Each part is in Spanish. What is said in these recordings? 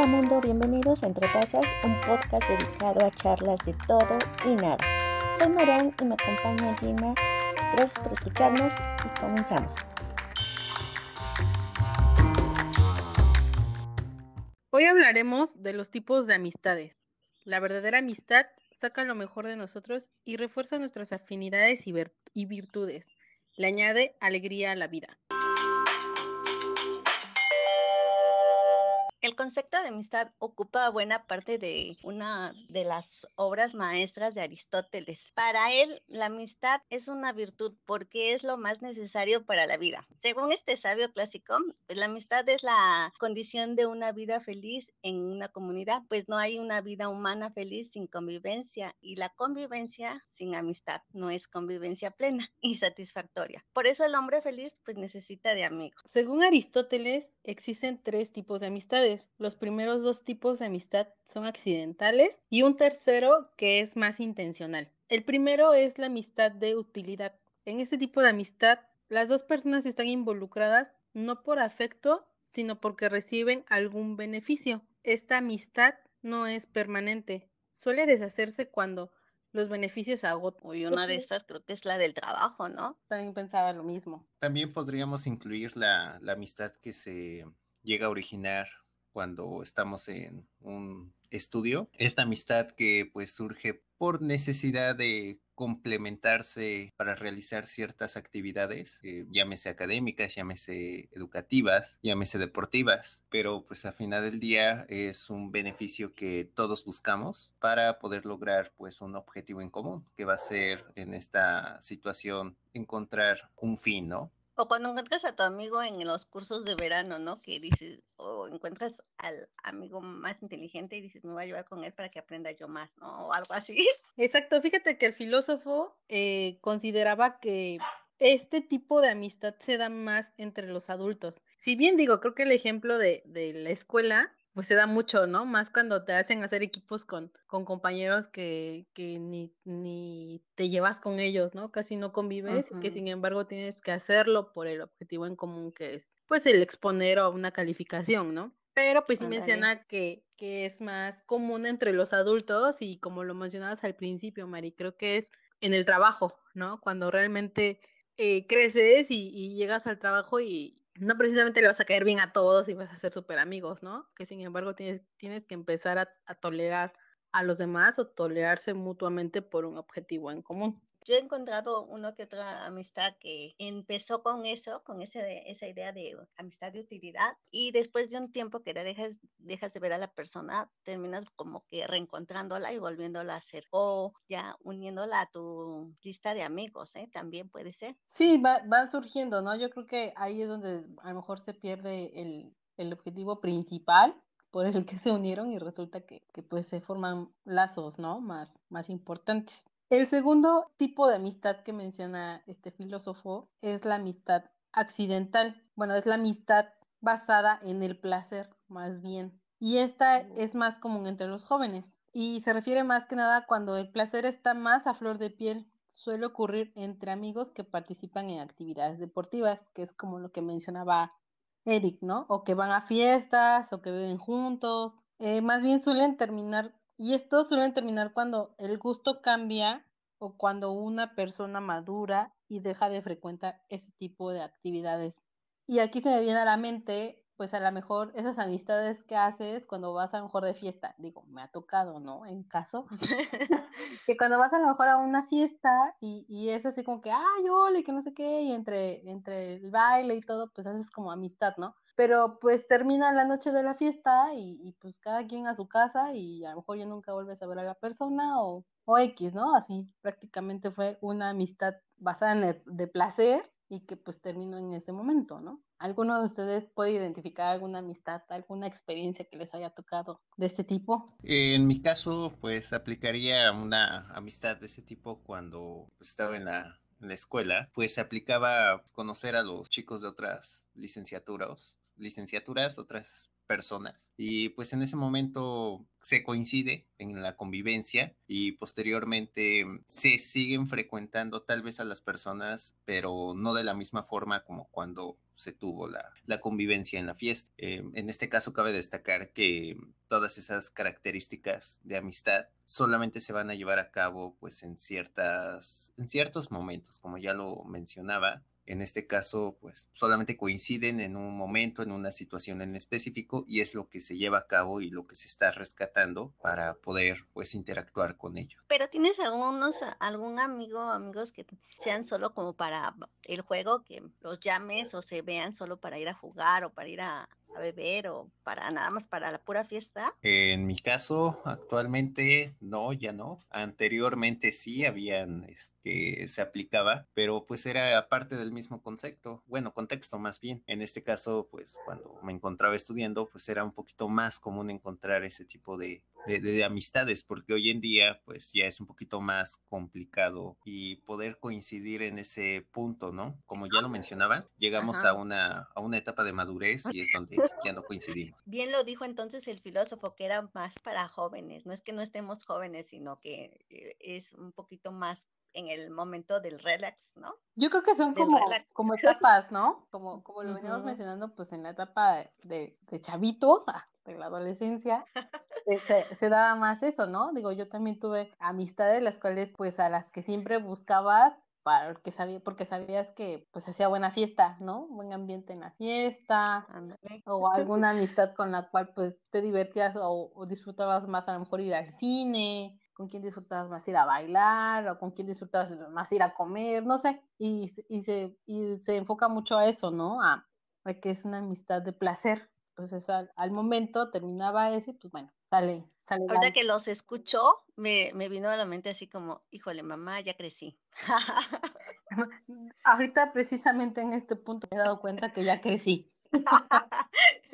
Hola mundo, bienvenidos a Entre Tazas, un podcast dedicado a charlas de todo y nada. Soy Marán y me acompaña Gina. Gracias por escucharnos y comenzamos. Hoy hablaremos de los tipos de amistades. La verdadera amistad saca lo mejor de nosotros y refuerza nuestras afinidades y, y virtudes. Le añade alegría a la vida. Concepto de amistad ocupa buena parte de una de las obras maestras de Aristóteles. Para él, la amistad es una virtud porque es lo más necesario para la vida. Según este sabio clásico, pues la amistad es la condición de una vida feliz en una comunidad, pues no hay una vida humana feliz sin convivencia y la convivencia sin amistad no es convivencia plena y satisfactoria. Por eso el hombre feliz pues necesita de amigos. Según Aristóteles, existen tres tipos de amistades los primeros dos tipos de amistad son accidentales y un tercero que es más intencional. El primero es la amistad de utilidad. En este tipo de amistad, las dos personas están involucradas no por afecto, sino porque reciben algún beneficio. Esta amistad no es permanente, suele deshacerse cuando los beneficios agotan. Y una de estas creo que es la del trabajo, ¿no? También pensaba lo mismo. También podríamos incluir la, la amistad que se llega a originar cuando estamos en un estudio. Esta amistad que pues surge por necesidad de complementarse para realizar ciertas actividades, eh, llámese académicas, llámese educativas, llámese deportivas, pero pues a final del día es un beneficio que todos buscamos para poder lograr pues un objetivo en común, que va a ser en esta situación encontrar un fin, ¿no? O cuando encuentras a tu amigo en los cursos de verano, ¿no? Que dices, o encuentras al amigo más inteligente y dices, me voy a llevar con él para que aprenda yo más, ¿no? O algo así. Exacto, fíjate que el filósofo eh, consideraba que este tipo de amistad se da más entre los adultos. Si bien digo, creo que el ejemplo de, de la escuela pues se da mucho, ¿no? Más cuando te hacen hacer equipos con, con compañeros que, que ni, ni te llevas con ellos, ¿no? Casi no convives, que sin embargo tienes que hacerlo por el objetivo en común que es, pues, el exponer a una calificación, ¿no? Pero pues sí menciona que, que es más común entre los adultos y como lo mencionabas al principio, Mari, creo que es en el trabajo, ¿no? Cuando realmente eh, creces y, y, llegas al trabajo y, no precisamente le vas a caer bien a todos y vas a ser súper amigos, ¿no? Que sin embargo tienes, tienes que empezar a, a tolerar a los demás o tolerarse mutuamente por un objetivo en común. Yo he encontrado una que otra amistad que empezó con eso, con ese, esa idea de amistad de utilidad y después de un tiempo que la dejas, dejas de ver a la persona, terminas como que reencontrándola y volviéndola a hacer o ya uniéndola a tu lista de amigos, ¿eh? También puede ser. Sí, va, van surgiendo, ¿no? Yo creo que ahí es donde a lo mejor se pierde el, el objetivo principal por el que se unieron y resulta que, que, pues se forman lazos, ¿no? Más, más importantes. El segundo tipo de amistad que menciona este filósofo es la amistad accidental. Bueno, es la amistad basada en el placer, más bien. Y esta es más común entre los jóvenes. Y se refiere más que nada cuando el placer está más a flor de piel. Suele ocurrir entre amigos que participan en actividades deportivas, que es como lo que mencionaba Eric, ¿no? O que van a fiestas o que beben juntos. Eh, más bien suelen terminar, y esto suelen terminar cuando el gusto cambia o cuando una persona madura y deja de frecuentar ese tipo de actividades. Y aquí se me viene a la mente, pues a lo mejor esas amistades que haces cuando vas a lo mejor de fiesta, digo, me ha tocado, ¿no? En caso, que cuando vas a lo mejor a una fiesta y, y es así como que, ay, hola, que no sé qué, y entre, entre el baile y todo, pues haces como amistad, ¿no? Pero pues termina la noche de la fiesta y, y pues cada quien a su casa y a lo mejor ya nunca vuelves a ver a la persona o, o X, ¿no? Así prácticamente fue una amistad basada en el de placer y que pues terminó en ese momento, ¿no? ¿Alguno de ustedes puede identificar alguna amistad, alguna experiencia que les haya tocado de este tipo? En mi caso, pues aplicaría una amistad de ese tipo cuando estaba en la, en la escuela, pues se aplicaba conocer a los chicos de otras licenciaturas, licenciaturas, otras personas. Y pues en ese momento se coincide en la convivencia y posteriormente se siguen frecuentando tal vez a las personas, pero no de la misma forma como cuando se tuvo la, la convivencia en la fiesta. Eh, en este caso cabe destacar que todas esas características de amistad solamente se van a llevar a cabo pues en ciertas en ciertos momentos, como ya lo mencionaba, en este caso, pues solamente coinciden en un momento, en una situación en específico y es lo que se lleva a cabo y lo que se está rescatando para poder pues interactuar con ellos. Pero tienes algunos, algún amigo o amigos que sean solo como para el juego, que los llames o se vean solo para ir a jugar o para ir a, a beber o para nada más para la pura fiesta? En mi caso, actualmente no, ya no. Anteriormente sí habían que se aplicaba, pero pues era parte del mismo concepto, bueno, contexto más bien. En este caso, pues cuando me encontraba estudiando, pues era un poquito más común encontrar ese tipo de, de, amistades, porque hoy en día pues ya es un poquito más complicado y poder coincidir en ese punto, ¿no? Como ya lo mencionaban, llegamos a una, a una etapa de madurez y es donde ya no coincidimos. Bien lo dijo entonces el filósofo, que era más para jóvenes, no es que no estemos jóvenes, sino que eh, es un poquito más en el momento del relax, ¿no? Yo creo que son como, como etapas, ¿no? Como, como lo veníamos mencionando, pues en la etapa de, de chavitos, ah, de la adolescencia, eh, se, se, daba más eso, ¿no? Digo, yo también tuve amistades, las cuales, pues a las que siempre buscabas porque, sabía, porque sabías que pues hacía buena fiesta, ¿no? Buen ambiente en la fiesta, o alguna amistad con la cual pues te divertías o, disfrutabas más a lo mejor ir al cine, con quién disfrutabas más ir a bailar, o con quién disfrutabas más ir a comer, no sé, y, y, se, y se enfoca mucho a eso, ¿no? A, a que es una amistad de placer. Entonces al, al momento terminaba ese, pues bueno, sale, sale. Ahorita que los escuchó, me, me vino a la mente así como, híjole, mamá, ya crecí. Ahorita precisamente en este punto me he dado cuenta que ya crecí.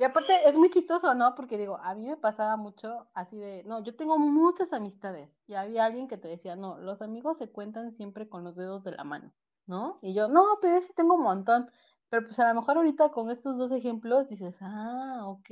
y aparte es muy chistoso, ¿no? Porque digo, a mí me pasaba mucho así de, no, yo tengo muchas amistades y había alguien que te decía, no, los amigos se cuentan siempre con los dedos de la mano, ¿no? Y yo, no, pero sí tengo un montón. Pero pues a lo mejor ahorita con estos dos ejemplos dices, ah, ok,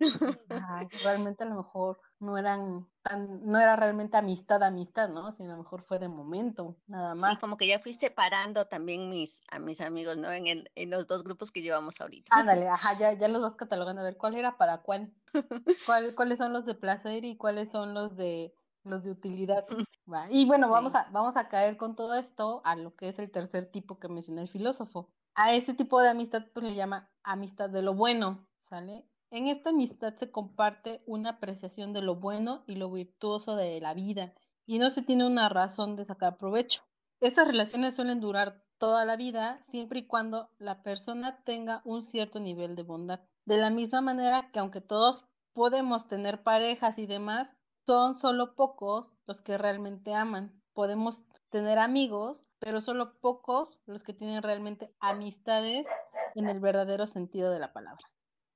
realmente a lo mejor no eran tan, no era realmente amistad, amistad, ¿no? Sino a lo mejor fue de momento, nada más. Sí, como que ya fui separando también mis, a mis amigos, ¿no? En, el, en los dos grupos que llevamos ahorita. Ándale, ajá, ya, ya los vas catalogando a ver cuál era para cuál, cuál, cuáles son los de placer y cuáles son los de los de utilidad. Y bueno, vamos a, vamos a caer con todo esto a lo que es el tercer tipo que mencionó el filósofo, a este tipo de amistad pues le llama amistad de lo bueno, ¿sale? En esta amistad se comparte una apreciación de lo bueno y lo virtuoso de la vida y no se tiene una razón de sacar provecho. Estas relaciones suelen durar toda la vida siempre y cuando la persona tenga un cierto nivel de bondad. De la misma manera que aunque todos podemos tener parejas y demás, son solo pocos los que realmente aman. Podemos tener amigos, pero solo pocos los que tienen realmente amistades en el verdadero sentido de la palabra,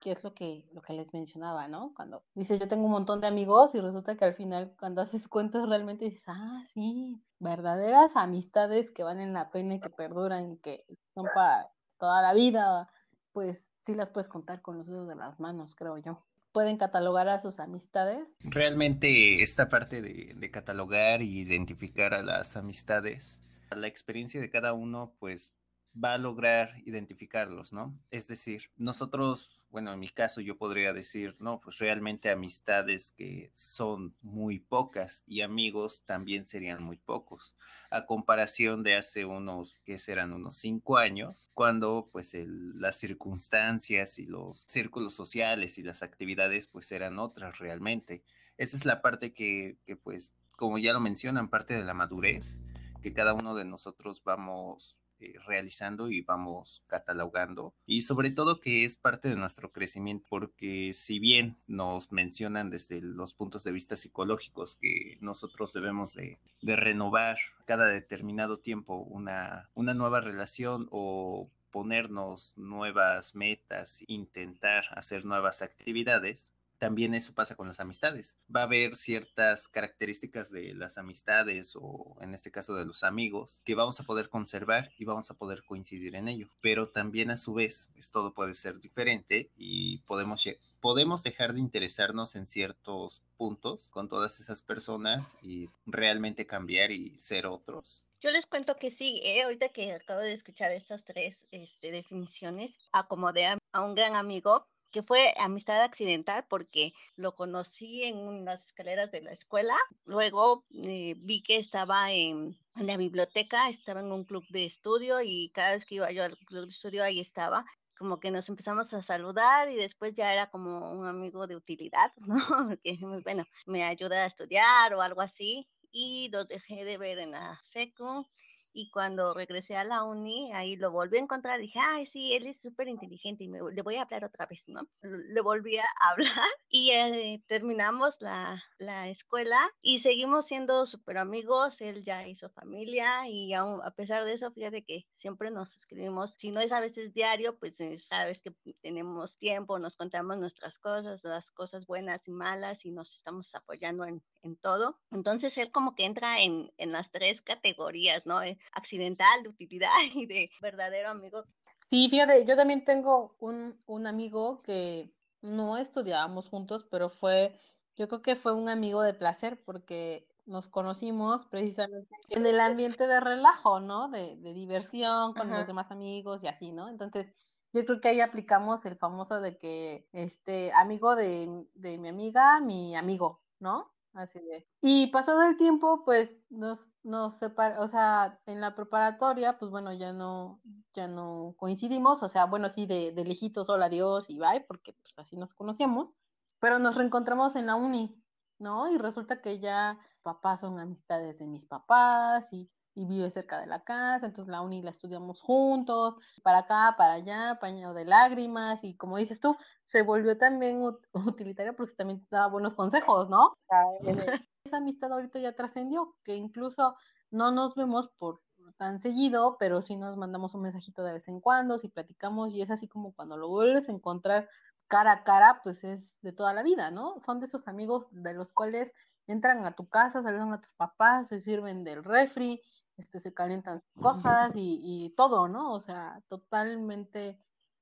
que es lo que, lo que les mencionaba, ¿no? Cuando dices yo tengo un montón de amigos y resulta que al final cuando haces cuentas realmente dices, ah, sí, verdaderas amistades que valen la pena y que perduran que son para toda la vida, pues sí las puedes contar con los dedos de las manos, creo yo pueden catalogar a sus amistades? Realmente esta parte de, catalogar e identificar a las amistades, la experiencia de cada uno pues va a lograr identificarlos, ¿no? Es decir, nosotros bueno, en mi caso yo podría decir, no, pues realmente amistades que son muy pocas y amigos también serían muy pocos, a comparación de hace unos, que serán unos cinco años, cuando pues las circunstancias y los círculos sociales y las actividades pues eran otras realmente. Esa es la parte que, que pues, como ya lo mencionan, parte de la madurez, que cada uno de nosotros vamos eh, realizando y vamos catalogando y sobre todo que es parte de nuestro crecimiento porque si bien nos mencionan desde los puntos de vista psicológicos que nosotros debemos de, de renovar cada determinado tiempo una, una nueva relación o ponernos nuevas metas, intentar hacer nuevas actividades, también eso pasa con las amistades. Va a haber ciertas características de las amistades o en este caso de los amigos que vamos a poder conservar y vamos a poder coincidir en ello. Pero también a su vez, pues, todo puede ser diferente y podemos, podemos dejar de interesarnos en ciertos puntos con todas esas personas y realmente cambiar y ser otros. Yo les cuento que sí, ¿eh? ahorita que acabo de escuchar estas tres este, definiciones, acomodé a, un gran amigo que fue amistad accidental porque lo conocí en las escaleras de la escuela. Luego eh, vi que estaba en, la biblioteca, estaba en un club de estudio y cada vez que iba yo al club de estudio ahí estaba. Como que nos empezamos a saludar y después ya era como un amigo de utilidad, ¿no? Porque, bueno, me ayuda a estudiar o algo así y lo dejé de ver en la seco y cuando regresé a la uni, ahí lo volví a encontrar, dije, ay, sí, él es súper inteligente y me, le voy a hablar otra vez, ¿no? Le volví a hablar y eh, terminamos la, la, escuela y seguimos siendo súper amigos, él ya hizo familia y aún, a pesar de eso, fíjate que siempre nos escribimos, si no es a veces diario, pues cada vez que tenemos tiempo, nos contamos nuestras cosas, las cosas buenas y malas y nos estamos apoyando en, en todo. Entonces él como que entra en, en las tres categorías, ¿no? Eh, accidental, de utilidad y de verdadero amigo. Sí, fíjate, yo también tengo un, un amigo que no estudiábamos juntos, pero fue, yo creo que fue un amigo de placer porque nos conocimos precisamente en el ambiente de relajo, ¿no? De, de diversión con los demás amigos y así, ¿no? Entonces, yo creo que ahí aplicamos el famoso de que, este, amigo de, de mi amiga, mi amigo, ¿no? Así de. Y pasado el tiempo, pues nos, nos separa, o sea, en la preparatoria, pues bueno, ya no, ya no coincidimos, o sea, bueno, sí, de, de lejitos, hola, adiós y bye, porque pues así nos conocíamos, pero nos reencontramos en la uni, ¿no? Y resulta que ya papás son amistades de mis papás y y vive cerca de la casa, entonces la uni la estudiamos juntos, para acá, para allá, pañado de lágrimas, y como dices tú, se volvió también utilitaria porque también daba buenos consejos, ¿no? Esa amistad ahorita ya trascendió, que incluso no nos vemos por tan seguido, pero sí nos mandamos un mensajito de vez en cuando, si platicamos, y es así como cuando lo vuelves a encontrar cara a cara, pues es de toda la vida, ¿no? Son de esos amigos de los cuales entran a tu casa, saludan a tus papás, se sirven del refri, este, se calientan cosas y, todo, ¿no? O sea, totalmente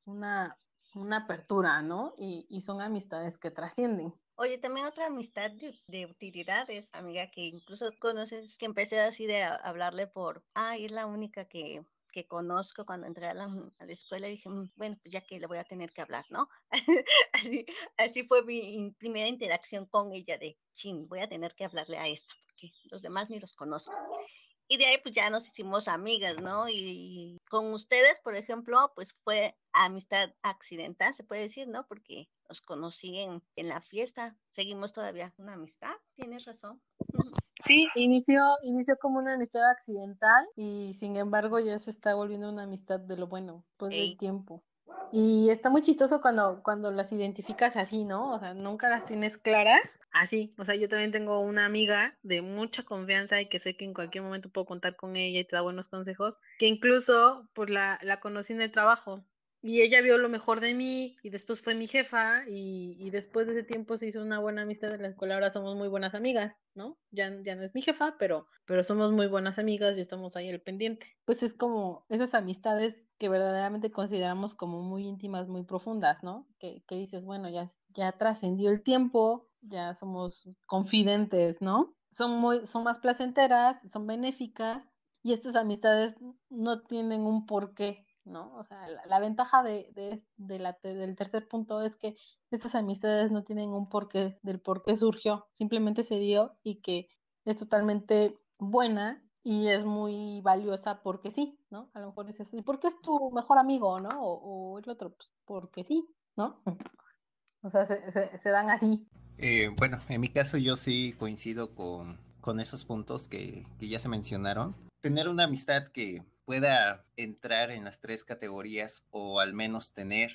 una, una apertura, ¿no? Y, son amistades que trascienden. Oye, también otra amistad de, utilidades, amiga, que incluso conoces, que empecé así de hablarle por, ay, es la única que, que conozco cuando entré a la, a la, escuela y dije, mm, bueno, pues ya que le voy a tener que hablar, ¿no? así, así fue mi primera interacción con ella de, chin, voy a tener que hablarle a esta, porque los demás ni los conozco. Y de ahí pues ya nos hicimos amigas, ¿no? Y con ustedes, por ejemplo, pues fue amistad accidental, se puede decir, ¿no? Porque nos conocí en, en la fiesta. Seguimos todavía una amistad, tienes razón. Sí, inició, inició como una amistad accidental y sin embargo ya se está volviendo una amistad de lo bueno, pues del tiempo. Y está muy chistoso cuando, cuando las identificas así, ¿no? O sea, nunca las tienes claras. Así, o sea, yo también tengo una amiga de mucha confianza y que sé que en cualquier momento puedo contar con ella y te da buenos consejos, que incluso pues la, la conocí en el trabajo y ella vio lo mejor de mí y después fue mi jefa y, y, después de ese tiempo se hizo una buena amistad en la escuela, ahora somos muy buenas amigas, ¿no? Ya, ya no es mi jefa, pero, pero somos muy buenas amigas y estamos ahí al pendiente. Pues es como esas amistades que verdaderamente consideramos como muy íntimas, muy profundas, ¿no? Que, que dices, bueno, ya, ya trascendió el tiempo, ya somos confidentes, ¿no? Son, muy, son más placenteras, son benéficas y estas amistades no tienen un porqué, ¿no? O sea, la, ventaja de, de, de la, del tercer punto es que estas amistades no tienen un porqué del por qué surgió, simplemente se dio y que es totalmente buena y es muy valiosa porque sí, ¿no? A lo mejor dices, ¿y por qué es tu mejor amigo, no? O, el otro, pues porque sí, ¿no? O sea, se, dan así. Eh, bueno, en mi caso yo sí coincido con, con esos puntos que, que ya se mencionaron. Tener una amistad que pueda entrar en las tres categorías o al menos tener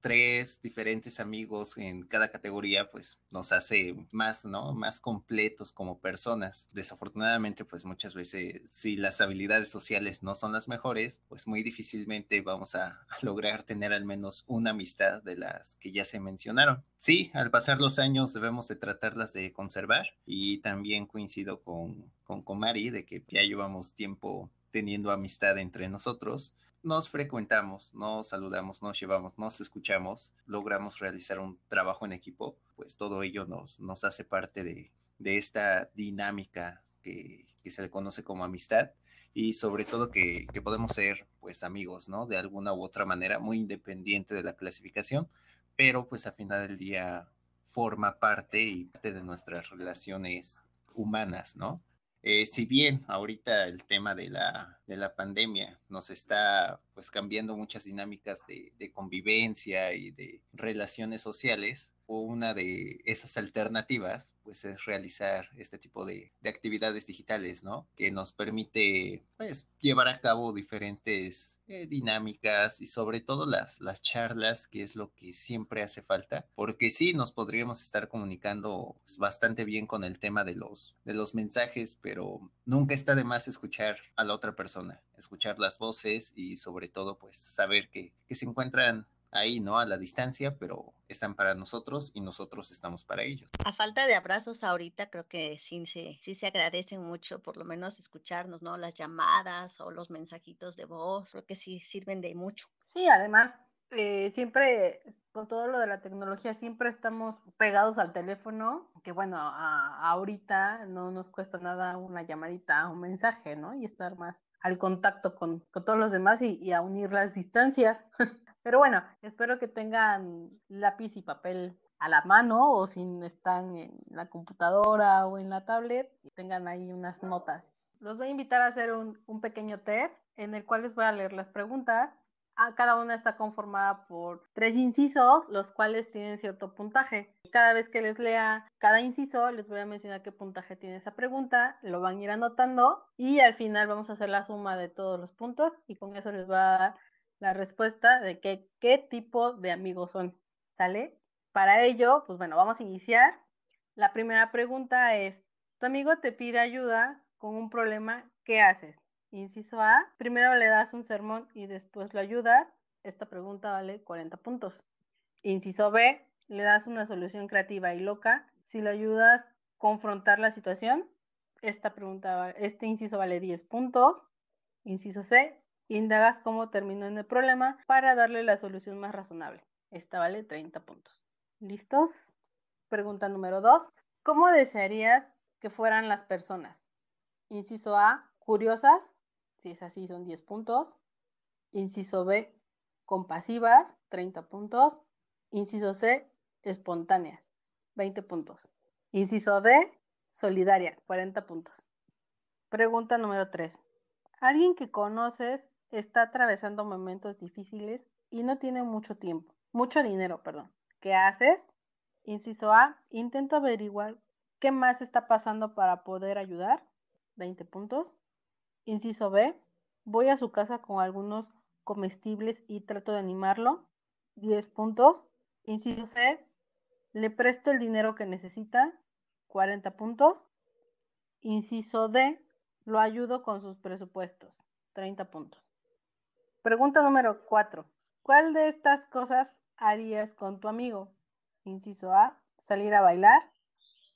tres diferentes amigos en cada categoría, pues nos hace más, ¿no? Más completos como personas. Desafortunadamente, pues muchas veces, si las habilidades sociales no son las mejores, pues muy difícilmente vamos a, lograr tener al menos una amistad de las que ya se mencionaron. Sí, al pasar los años debemos de tratarlas de conservar y también coincido con, con, con Mari de que ya llevamos tiempo teniendo amistad entre nosotros nos frecuentamos, nos saludamos, nos llevamos, nos escuchamos, logramos realizar un trabajo en equipo, pues todo ello nos, nos hace parte de, esta dinámica que, se le conoce como amistad y sobre todo que, podemos ser pues amigos, ¿no? De alguna u otra manera, muy independiente de la clasificación, pero pues a final del día forma parte y parte de nuestras relaciones humanas, ¿no? Eh, si bien ahorita el tema de la, de la pandemia nos está pues cambiando muchas dinámicas de, de convivencia y de relaciones sociales, una de esas alternativas pues es realizar este tipo de, actividades digitales, ¿no? Que nos permite pues llevar a cabo diferentes eh, dinámicas y sobre todo las, las charlas, que es lo que siempre hace falta, porque sí nos podríamos estar comunicando pues, bastante bien con el tema de los, de los mensajes, pero nunca está de más escuchar a la otra persona, escuchar las voces y sobre todo pues saber que se encuentran ahí, ¿no? A la distancia, pero están para nosotros y nosotros estamos para ellos. A falta de abrazos ahorita, creo que sí se, sí se agradecen mucho, por lo menos escucharnos, ¿no? Las llamadas o los mensajitos de voz, creo que sí sirven de mucho. Sí, además, eh, siempre, con todo lo de la tecnología, siempre estamos pegados al teléfono, que bueno, ahorita no nos cuesta nada una llamadita, un mensaje, ¿no? Y estar más al contacto con, todos los demás y, y a unir las distancias. Pero bueno, espero que tengan lápiz y papel a la mano o si están en la computadora o en la tablet y tengan ahí unas notas. Los voy a invitar a hacer un, pequeño test en el cual les voy a leer las preguntas. Ah, cada una está conformada por tres incisos, los cuales tienen cierto puntaje. Cada vez que les lea cada inciso, les voy a mencionar qué puntaje tiene esa pregunta, lo van a ir anotando y al final vamos a hacer la suma de todos los puntos y con eso les va a dar la respuesta de que, qué tipo de amigos son, ¿sale? Para ello, pues bueno, vamos a iniciar. La primera pregunta es, tu amigo te pide ayuda con un problema, ¿qué haces? Inciso A, primero le das un sermón y después lo ayudas. Esta pregunta vale 40 puntos. Inciso B, le das una solución creativa y loca. Si lo ayudas a confrontar la situación, esta pregunta, este inciso vale 10 puntos. Inciso C, Indagas cómo terminó en el problema para darle la solución más razonable. Esta vale 30 puntos. ¿Listos? Pregunta número 2. ¿Cómo desearías que fueran las personas? Inciso A, curiosas. Si es así, son 10 puntos. Inciso B, compasivas, 30 puntos. Inciso C, espontáneas, 20 puntos. Inciso D, solidaria, 40 puntos. Pregunta número 3. Alguien que conoces está atravesando momentos difíciles y no tiene mucho tiempo, mucho dinero, perdón. ¿Qué haces? Inciso A, intento averiguar qué más está pasando para poder ayudar. 20 puntos. Inciso B, voy a su casa con algunos comestibles y trato de animarlo. 10 puntos. Inciso C, le presto el dinero que necesita. 40 puntos. Inciso D, lo ayudo con sus presupuestos. 30 puntos. Pregunta número 4. ¿Cuál de estas cosas harías con tu amigo? Inciso A, salir a bailar,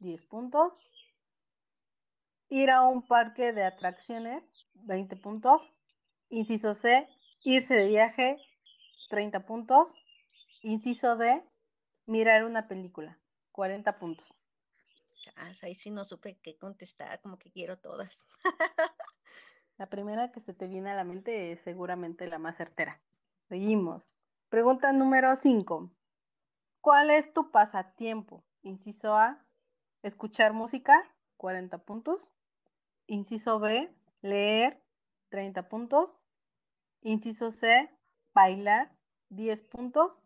10 puntos. Ir a un parque de atracciones, 20 puntos. Inciso C, irse de viaje, 30 puntos. Inciso D, mirar una película, 40 puntos. ahí sí no supe qué contestar, como que quiero todas. La primera que se te viene a la mente es seguramente la más certera. Seguimos. Pregunta número 5. ¿Cuál es tu pasatiempo? Inciso A, escuchar música, 40 puntos. Inciso B, leer, 30 puntos. Inciso C, bailar, 10 puntos.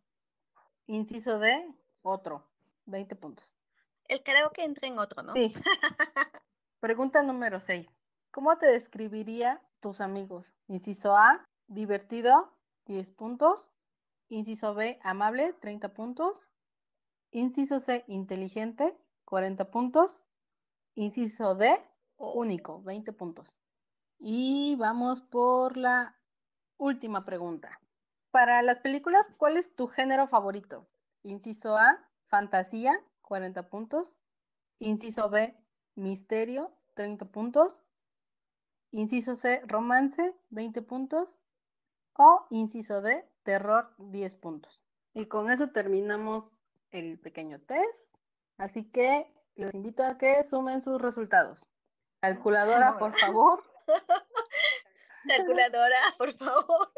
Inciso D, otro, 20 puntos. El creo que entra en otro, ¿no? Sí. Pregunta número 6. ¿Cómo te describiría tus amigos? Inciso A, divertido, 10 puntos. Inciso B, amable, 30 puntos. Inciso C, inteligente, 40 puntos. Inciso D, único, 20 puntos. Y vamos por la última pregunta. Para las películas, ¿cuál es tu género favorito? Inciso A, fantasía, 40 puntos. Inciso B, misterio, 30 puntos. Inciso C, romance, 20 puntos. O inciso D, terror, 10 puntos. Y con eso terminamos el pequeño test. Así que los invito a que sumen sus resultados. Calculadora, por favor. Calculadora, por favor.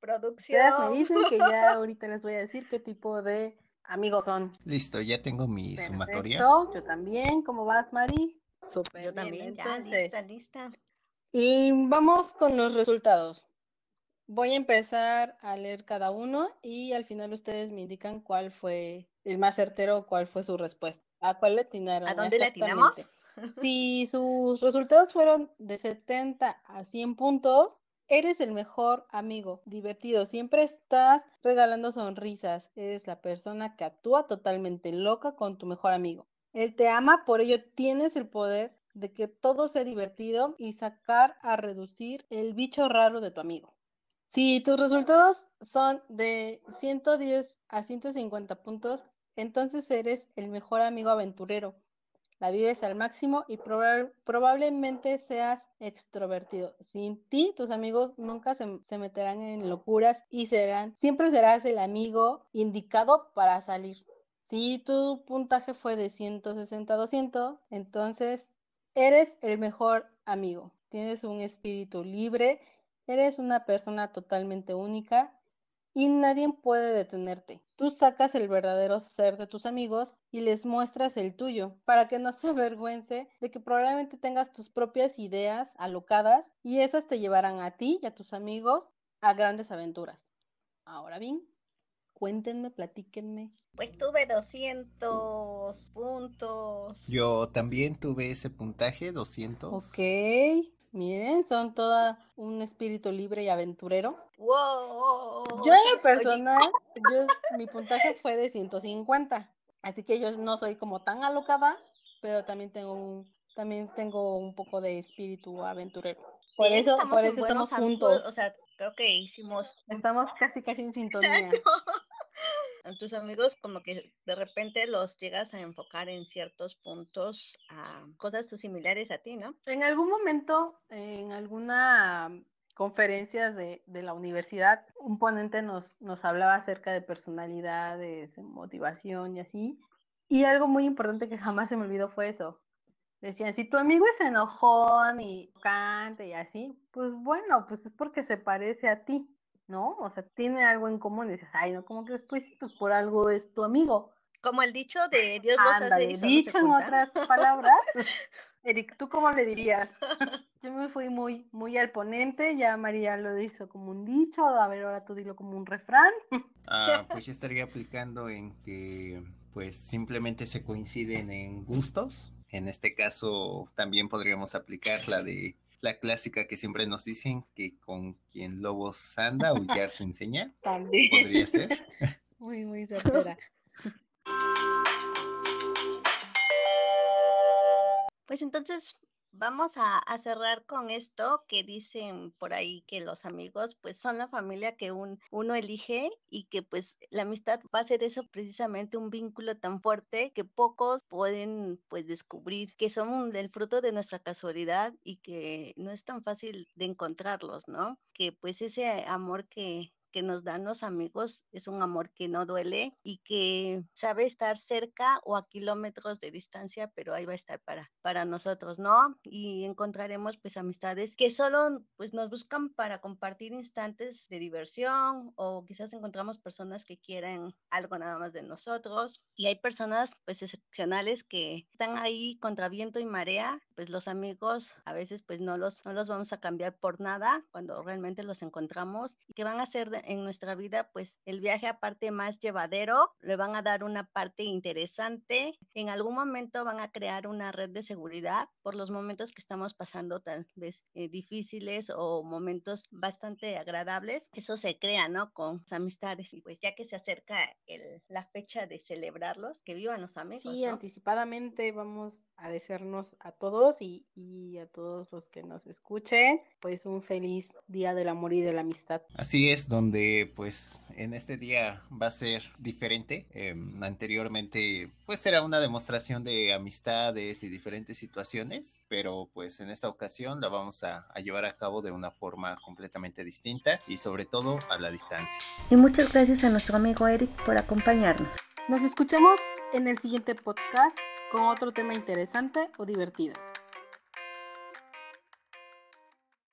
Producción. me dicen que ya ahorita les voy a decir qué tipo de amigos son. Listo, ya tengo mi sumatoria. Yo también. ¿Cómo vas, Mari? Súper Yo también, ya, lista, lista. Y vamos con los resultados. Voy a empezar a leer cada uno y al final ustedes me indican cuál fue el más certero, cuál fue su respuesta. ¿A cuál le atinaron? ¿A dónde le atinamos? Si sus resultados fueron de 70 a 100 puntos, eres el mejor amigo, divertido, siempre estás regalando sonrisas, eres la persona que actúa totalmente loca con tu mejor amigo. Él te ama, por ello tienes el poder de que todo sea divertido y sacar a reducir el bicho raro de tu amigo. Si tus resultados son de 110 a 150 puntos, entonces eres el mejor amigo aventurero, la vives al máximo y probablemente seas extrovertido. Sin ti, tus amigos nunca se, se, meterán en locuras y serán, siempre serás el amigo indicado para salir. Si tu puntaje fue de 160 a 200, entonces eres el mejor amigo. Tienes un espíritu libre, eres una persona totalmente única y nadie puede detenerte. Tú sacas el verdadero ser de tus amigos y les muestras el tuyo, para que no se avergüence de que probablemente tengas tus propias ideas alocadas y esas te llevarán a ti y a tus amigos a grandes aventuras. Ahora bien, cuéntenme, platíquenme. Pues tuve 200 puntos. Yo también tuve ese puntaje, 200. Ok. Miren, son toda un espíritu libre y aventurero. Wow. Yo en el personal, yo, mi puntaje fue de 150. Así que yo no soy como tan alocada, pero también tengo un, también tengo un poco de espíritu aventurero. Por eso, por eso estamos juntos. o sea, creo que hicimos. Estamos casi casi en sintonía tus amigos como que de repente los llegas a enfocar en ciertos puntos a cosas similares a ti, ¿no? En algún momento, en alguna conferencias de, de, la universidad, un ponente nos, nos hablaba acerca de personalidades, motivación y así. Y algo muy importante que jamás se me olvidó fue eso. Decían, si tu amigo es enojón y canta y así, pues bueno, pues es porque se parece a ti. ¿No? O sea, tiene algo en común y dices, ay, no, ¿cómo crees? Pues, pues por algo es tu amigo. Como el dicho de Dios los hace y dicho en otras palabras. Eric, ¿tú cómo le dirías? Yo me fui muy, muy al ponente, ya María lo hizo como un dicho, a ver, ahora tú dilo como un refrán. Ah, pues yo estaría aplicando en que pues simplemente se coinciden en gustos. En este caso también podríamos aplicar la de la clásica que siempre nos dicen que con quien lobos anda, aullar se enseña. También. Podría ser. Muy, muy certera. Pues entonces Vamos a, cerrar con esto que dicen por ahí que los amigos pues son la familia que uno elige y que pues la amistad va a ser eso precisamente un vínculo tan fuerte que pocos pueden pues descubrir que son el fruto de nuestra casualidad y que no es tan fácil de encontrarlos, ¿no? Que pues ese amor que, que nos dan los amigos es un amor que no duele y que sabe estar cerca o a kilómetros de distancia, pero ahí va a estar para, para nosotros, ¿no? Y encontraremos pues amistades que solo pues nos buscan para compartir instantes de diversión o quizás encontramos personas que quieren algo nada más de nosotros y hay personas pues excepcionales que están ahí contra viento y marea pues los amigos a veces pues no los, no los vamos a cambiar por nada cuando realmente los encontramos y que van a ser en nuestra vida pues el viaje aparte más llevadero, le van a dar una parte interesante, en algún momento van a crear una red de seguridad por los momentos que estamos pasando tal vez eh, difíciles o momentos bastante agradables, eso se crea, ¿no? Con amistades y pues ya que se acerca el, la fecha de celebrarlos, que vivan los amigos. Sí, anticipadamente vamos a desearnos a todos y, y a todos los que nos escuchen, pues un feliz día del amor y de la amistad. Así es, donde pues en este día va a ser diferente. Em, anteriormente pues era una demostración de amistades y diferentes situaciones, pero pues en esta ocasión la vamos a, a llevar a cabo de una forma completamente distinta y sobre todo a la distancia. Y muchas gracias a nuestro amigo Eric por acompañarnos. Nos escuchamos en el siguiente podcast con otro tema interesante o divertido.